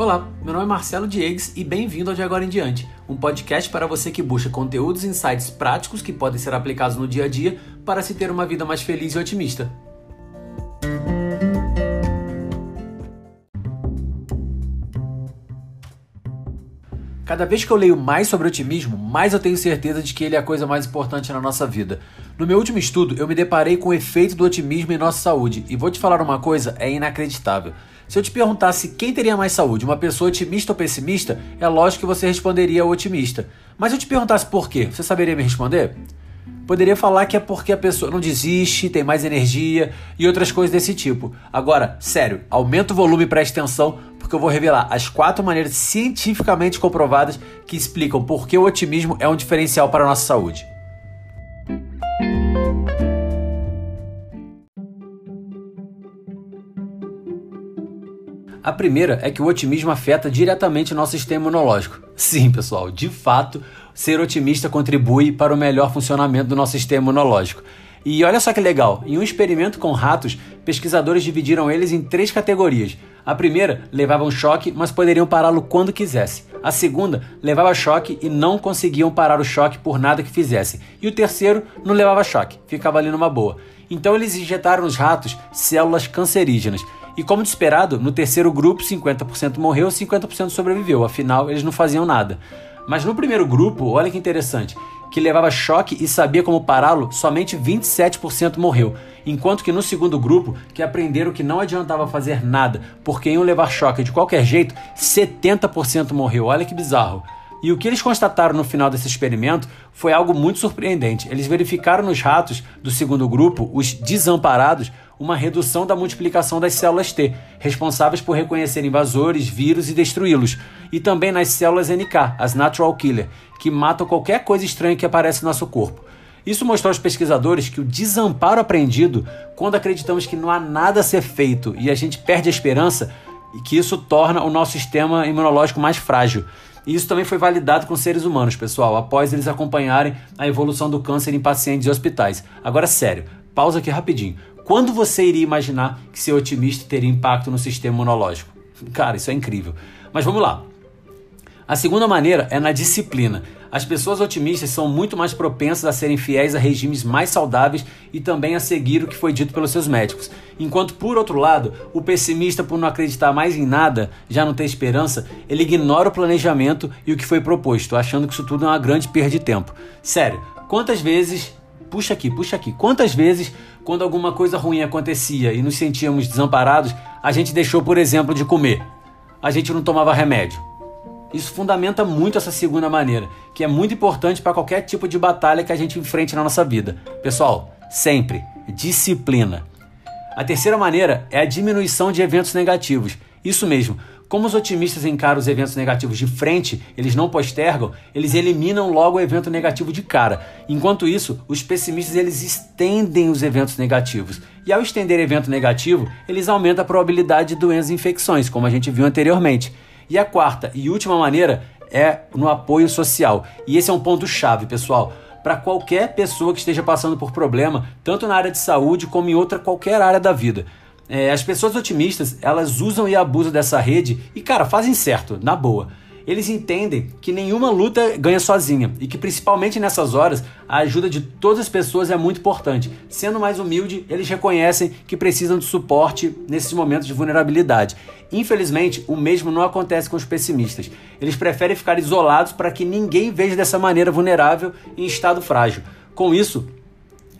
Olá, meu nome é Marcelo Diegues e bem-vindo ao De Agora em Diante, um podcast para você que busca conteúdos e insights práticos que podem ser aplicados no dia a dia para se ter uma vida mais feliz e otimista. Cada vez que eu leio mais sobre otimismo, mais eu tenho certeza de que ele é a coisa mais importante na nossa vida. No meu último estudo, eu me deparei com o efeito do otimismo em nossa saúde, e vou te falar uma coisa, é inacreditável. Se eu te perguntasse quem teria mais saúde, uma pessoa otimista ou pessimista, é lógico que você responderia otimista. Mas se eu te perguntasse por quê, você saberia me responder? Poderia falar que é porque a pessoa não desiste, tem mais energia e outras coisas desse tipo. Agora, sério, aumenta o volume e preste atenção, porque eu vou revelar as quatro maneiras cientificamente comprovadas que explicam por que o otimismo é um diferencial para a nossa saúde. A primeira é que o otimismo afeta diretamente nosso sistema imunológico. Sim, pessoal, de fato, ser otimista contribui para o melhor funcionamento do nosso sistema imunológico. E olha só que legal, em um experimento com ratos, pesquisadores dividiram eles em três categorias. A primeira levava um choque, mas poderiam pará-lo quando quisesse. A segunda levava choque e não conseguiam parar o choque por nada que fizesse. E o terceiro não levava choque, ficava ali numa boa. Então eles injetaram nos ratos células cancerígenas e como de esperado, no terceiro grupo, 50% morreu, 50% sobreviveu. Afinal, eles não faziam nada. Mas no primeiro grupo, olha que interessante, que levava choque e sabia como pará-lo, somente 27% morreu. Enquanto que no segundo grupo, que aprenderam que não adiantava fazer nada, porque iam levar choque de qualquer jeito, 70% morreu. Olha que bizarro. E o que eles constataram no final desse experimento foi algo muito surpreendente. Eles verificaram nos ratos do segundo grupo, os desamparados, uma redução da multiplicação das células T, responsáveis por reconhecer invasores, vírus e destruí-los, e também nas células NK, as Natural Killer, que matam qualquer coisa estranha que aparece no nosso corpo. Isso mostrou aos pesquisadores que o desamparo aprendido, quando acreditamos que não há nada a ser feito e a gente perde a esperança, e que isso torna o nosso sistema imunológico mais frágil. E isso também foi validado com seres humanos, pessoal, após eles acompanharem a evolução do câncer em pacientes de hospitais. Agora, sério, pausa aqui rapidinho. Quando você iria imaginar que ser otimista teria impacto no sistema imunológico? Cara, isso é incrível. Mas vamos lá. A segunda maneira é na disciplina. As pessoas otimistas são muito mais propensas a serem fiéis a regimes mais saudáveis e também a seguir o que foi dito pelos seus médicos. Enquanto, por outro lado, o pessimista, por não acreditar mais em nada, já não ter esperança, ele ignora o planejamento e o que foi proposto, achando que isso tudo é uma grande perda de tempo. Sério, quantas vezes puxa aqui, puxa aqui. Quantas vezes, quando alguma coisa ruim acontecia e nos sentíamos desamparados, a gente deixou, por exemplo, de comer? A gente não tomava remédio. Isso fundamenta muito essa segunda maneira, que é muito importante para qualquer tipo de batalha que a gente enfrente na nossa vida. Pessoal, sempre disciplina. A terceira maneira é a diminuição de eventos negativos. Isso mesmo, como os otimistas encaram os eventos negativos de frente, eles não postergam, eles eliminam logo o evento negativo de cara. Enquanto isso, os pessimistas eles estendem os eventos negativos. E ao estender evento negativo, eles aumentam a probabilidade de doenças e infecções, como a gente viu anteriormente. E a quarta e última maneira é no apoio social. E esse é um ponto chave, pessoal para qualquer pessoa que esteja passando por problema, tanto na área de saúde como em outra qualquer área da vida. É, as pessoas otimistas, elas usam e abusam dessa rede e, cara, fazem certo, na boa. Eles entendem que nenhuma luta ganha sozinha e que, principalmente nessas horas, a ajuda de todas as pessoas é muito importante. Sendo mais humilde, eles reconhecem que precisam de suporte nesses momentos de vulnerabilidade. Infelizmente, o mesmo não acontece com os pessimistas. Eles preferem ficar isolados para que ninguém veja dessa maneira vulnerável e em estado frágil. Com isso,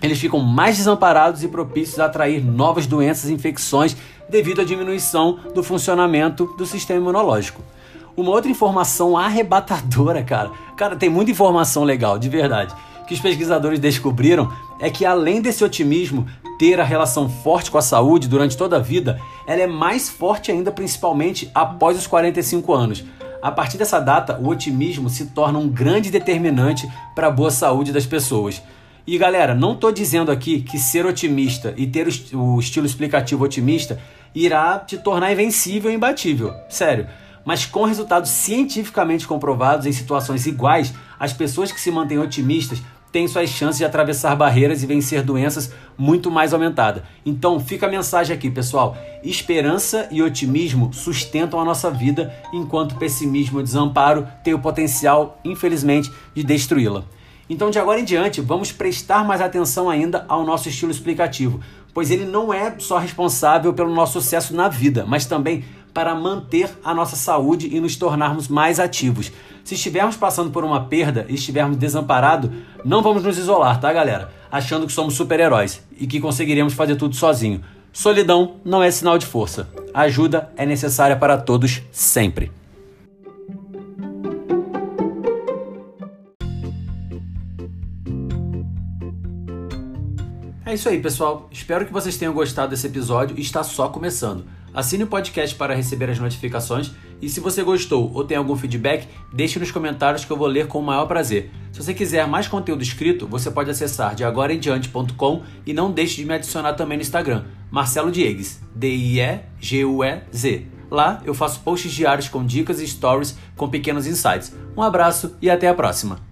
eles ficam mais desamparados e propícios a atrair novas doenças e infecções devido à diminuição do funcionamento do sistema imunológico. Uma outra informação arrebatadora, cara. Cara, tem muita informação legal, de verdade. Que os pesquisadores descobriram é que além desse otimismo ter a relação forte com a saúde durante toda a vida, ela é mais forte ainda principalmente após os 45 anos. A partir dessa data, o otimismo se torna um grande determinante para a boa saúde das pessoas. E galera, não estou dizendo aqui que ser otimista e ter o estilo explicativo otimista irá te tornar invencível e imbatível. Sério. Mas com resultados cientificamente comprovados em situações iguais, as pessoas que se mantêm otimistas tem suas chances de atravessar barreiras e vencer doenças muito mais aumentada. Então fica a mensagem aqui, pessoal. Esperança e otimismo sustentam a nossa vida, enquanto pessimismo e desamparo têm o potencial, infelizmente, de destruí-la. Então, de agora em diante, vamos prestar mais atenção ainda ao nosso estilo explicativo, pois ele não é só responsável pelo nosso sucesso na vida, mas também para manter a nossa saúde e nos tornarmos mais ativos. Se estivermos passando por uma perda e estivermos desamparados, não vamos nos isolar, tá, galera? Achando que somos super-heróis e que conseguiremos fazer tudo sozinho. Solidão não é sinal de força. ajuda é necessária para todos sempre. É isso aí, pessoal. Espero que vocês tenham gostado desse episódio e está só começando. Assine o podcast para receber as notificações e se você gostou ou tem algum feedback, deixe nos comentários que eu vou ler com o maior prazer. Se você quiser mais conteúdo escrito, você pode acessar de agora em diante.com e não deixe de me adicionar também no Instagram, Marcelo Diegues, D-I-E-G-U-E-Z. Lá eu faço posts diários com dicas e stories com pequenos insights. Um abraço e até a próxima!